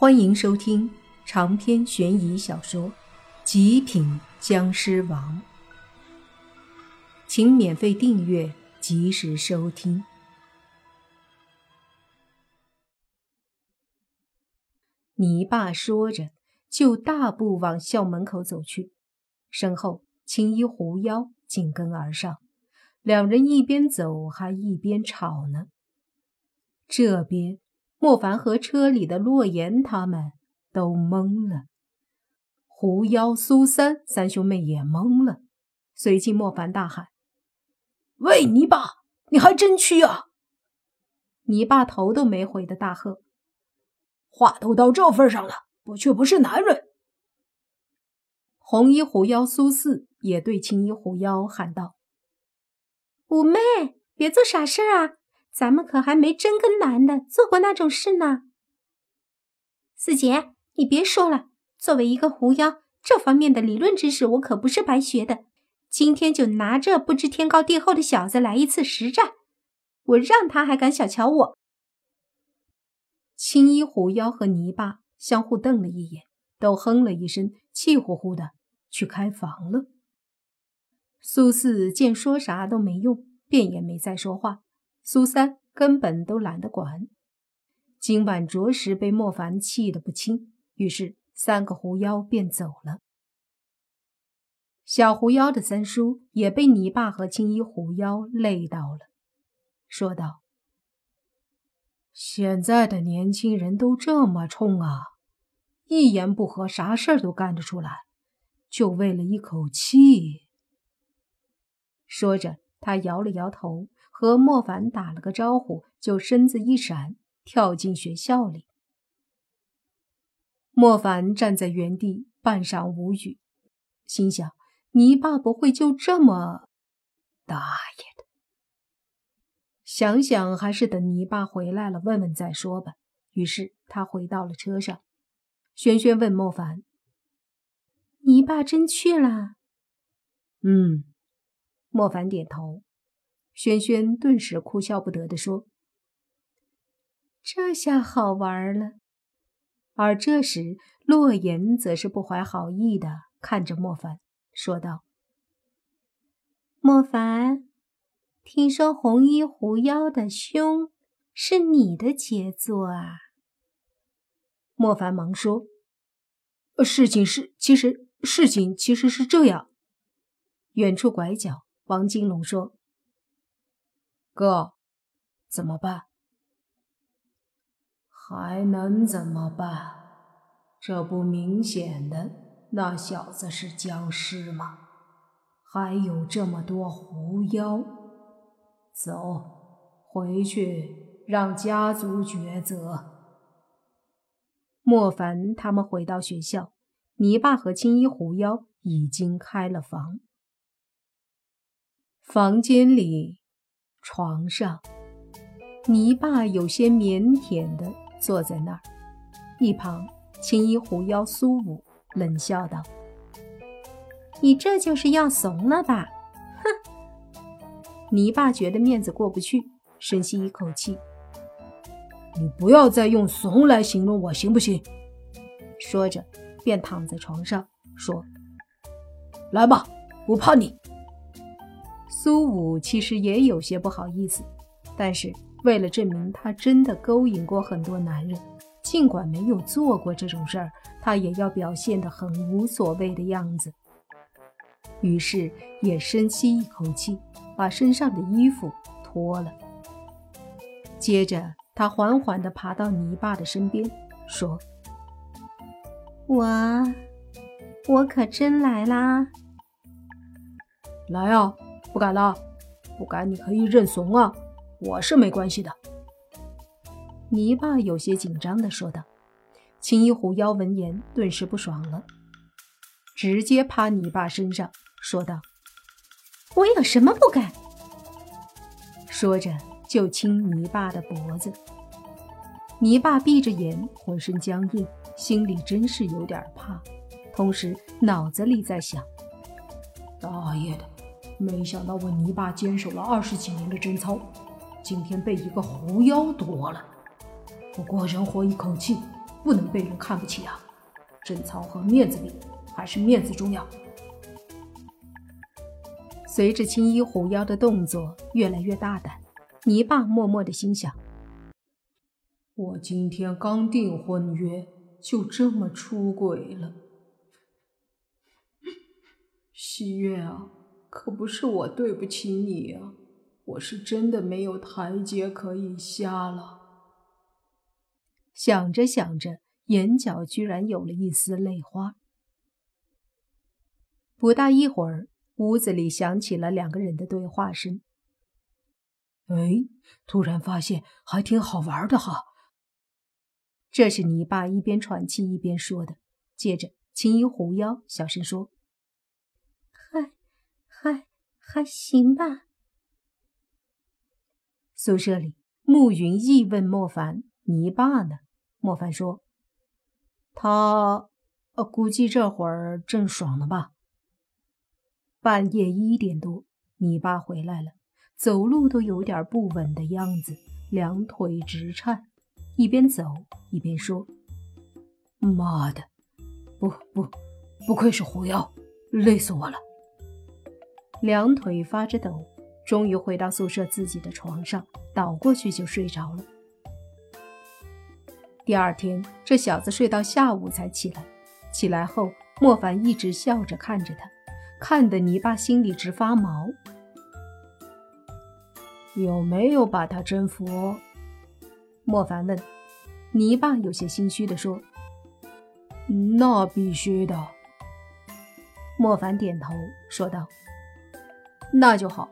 欢迎收听长篇悬疑小说《极品僵尸王》，请免费订阅，及时收听。你爸说着，就大步往校门口走去，身后青衣狐妖紧跟而上，两人一边走还一边吵呢。这边。莫凡和车里的洛言他们都懵了，狐妖、苏三三兄妹也懵了。随即，莫凡大喊：“喂，泥巴，你还真去啊！”泥巴头都没回的大喝：“话都到这份上了，不去不是男人！”红衣狐妖苏四也对青衣狐妖喊道：“五妹，别做傻事啊！”咱们可还没真跟男的做过那种事呢。四姐，你别说了，作为一个狐妖，这方面的理论知识我可不是白学的。今天就拿这不知天高地厚的小子来一次实战，我让他还敢小瞧我！青衣狐妖和泥巴相互瞪了一眼，都哼了一声，气呼呼的去开房了。苏四见说啥都没用，便也没再说话。苏三根本都懒得管，今晚着实被莫凡气得不轻，于是三个狐妖便走了。小狐妖的三叔也被泥巴和青衣狐妖累到了，说道：“现在的年轻人都这么冲啊，一言不合啥事儿都干得出来，就为了一口气。”说着，他摇了摇头。和莫凡打了个招呼，就身子一闪，跳进学校里。莫凡站在原地，半晌无语，心想：泥巴不会就这么……大爷的！想想还是等泥巴回来了问问再说吧。于是他回到了车上。轩轩问莫凡：“泥巴真去了？”嗯，莫凡点头。轩轩顿时哭笑不得地说：“这下好玩了。”而这时，洛言则是不怀好意的看着莫凡，说道：“莫凡，听说红衣狐妖的胸是你的杰作啊？”莫凡忙说：“事情是，其实事情其实是这样。”远处拐角，王金龙说。哥，怎么办？还能怎么办？这不明显的，那小子是僵尸吗？还有这么多狐妖，走，回去让家族抉择。莫凡他们回到学校，泥巴和青衣狐妖已经开了房，房间里。床上，泥巴有些腼腆的坐在那儿，一旁青衣狐妖苏武冷笑道：“你这就是要怂了吧？”哼！泥巴觉得面子过不去，深吸一口气：“你不要再用怂来形容我，行不行？”说着，便躺在床上说：“来吧，不怕你。”苏武其实也有些不好意思，但是为了证明他真的勾引过很多男人，尽管没有做过这种事儿，他也要表现得很无所谓的样子。于是也深吸一口气，把身上的衣服脱了。接着，他缓缓地爬到泥巴的身边，说：“我，我可真来啦！来啊！”不敢了，不敢你可以认怂啊，我是没关系的。泥巴有些紧张的说道。青衣狐妖闻言顿时不爽了，直接趴泥巴身上说道：“我有什么不敢？”说着就亲泥巴的脖子。泥巴闭着眼，浑身僵硬，心里真是有点怕，同时脑子里在想：大爷的！没想到我泥巴坚守了二十几年的贞操，今天被一个狐妖夺了。不过人活一口气，不能被人看不起啊！贞操和面子比，还是面子重要。随着青衣狐妖的动作越来越大胆，泥巴默默的心想：我今天刚订婚约，就这么出轨了。西月啊，可不是我对不起你啊，我是真的没有台阶可以下了。想着想着，眼角居然有了一丝泪花。不大一会儿，屋子里响起了两个人的对话声。哎，突然发现还挺好玩的哈。这是泥巴一边喘气一边说的。接着，青衣狐妖小声说。还还行吧。宿舍里，暮云意问莫凡：“你爸呢？”莫凡说：“他，呃，估计这会儿正爽呢吧。”半夜一点多，你爸回来了，走路都有点不稳的样子，两腿直颤，一边走一边说：“妈的，不不，不愧是狐妖，累死我了。”两腿发着抖，终于回到宿舍自己的床上，倒过去就睡着了。第二天，这小子睡到下午才起来。起来后，莫凡一直笑着看着他，看得泥巴心里直发毛。有没有把他征服？莫凡问。泥巴有些心虚地说：“那必须的。”莫凡点头说道。那就好。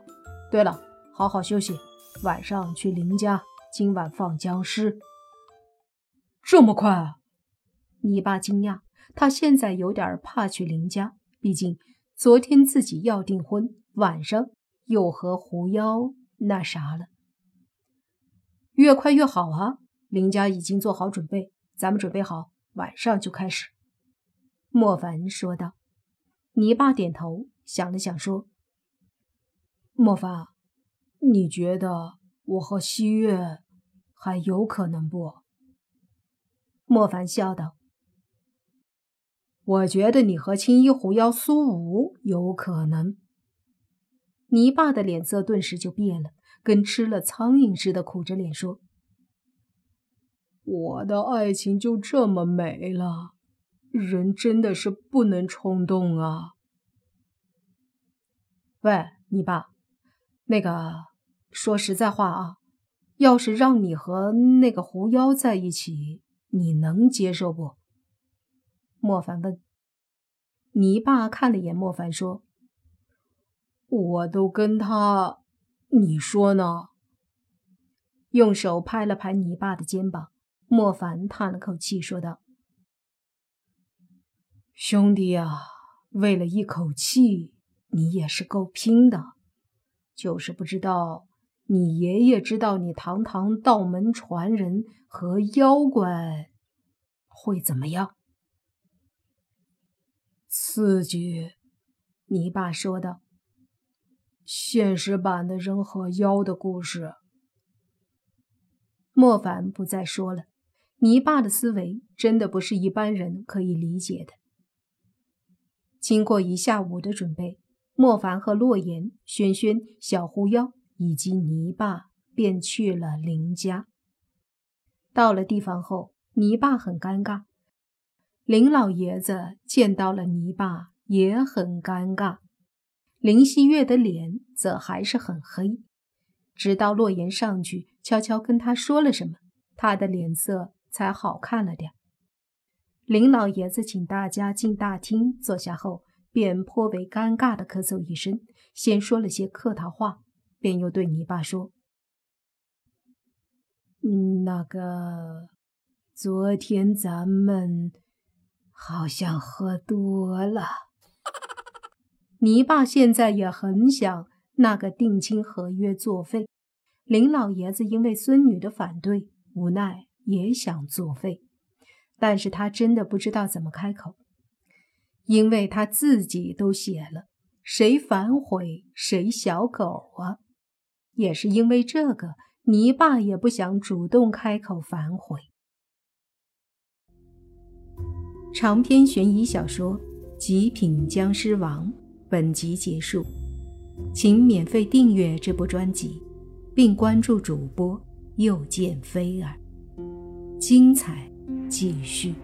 对了，好好休息，晚上去林家，今晚放僵尸。这么快啊！你爸惊讶，他现在有点怕去林家，毕竟昨天自己要订婚，晚上又和狐妖那啥了。越快越好啊！林家已经做好准备，咱们准备好，晚上就开始。莫凡说道。你爸点头，想了想说。莫凡，你觉得我和西月还有可能不？莫凡笑道：“我觉得你和青衣狐妖苏武有可能。”泥巴的脸色顿时就变了，跟吃了苍蝇似的，苦着脸说：“我的爱情就这么没了？人真的是不能冲动啊！”喂，泥巴。那个，说实在话啊，要是让你和那个狐妖在一起，你能接受不？莫凡问。泥巴看了眼莫凡，说：“我都跟他，你说呢？”用手拍了拍泥巴的肩膀，莫凡叹了口气，说道：“兄弟啊，为了一口气，你也是够拼的。”就是不知道你爷爷知道你堂堂道门传人和妖怪会怎么样？刺激，你爸说道。现实版的人和妖的故事。莫凡不再说了。你爸的思维真的不是一般人可以理解的。经过一下午的准备。莫凡和洛言、轩轩、小狐妖以及泥巴便去了林家。到了地方后，泥巴很尴尬，林老爷子见到了泥巴也很尴尬，林希月的脸则还是很黑。直到洛言上去悄悄跟他说了什么，他的脸色才好看了点。林老爷子请大家进大厅坐下后。便颇为尴尬的咳嗽一声，先说了些客套话，便又对泥巴说：“那个，昨天咱们好像喝多了。”泥巴现在也很想那个定亲合约作废。林老爷子因为孙女的反对，无奈也想作废，但是他真的不知道怎么开口。因为他自己都写了，谁反悔谁小狗啊！也是因为这个，泥巴也不想主动开口反悔。长篇悬疑小说《极品僵尸王》本集结束，请免费订阅这部专辑，并关注主播又见菲儿，精彩继续。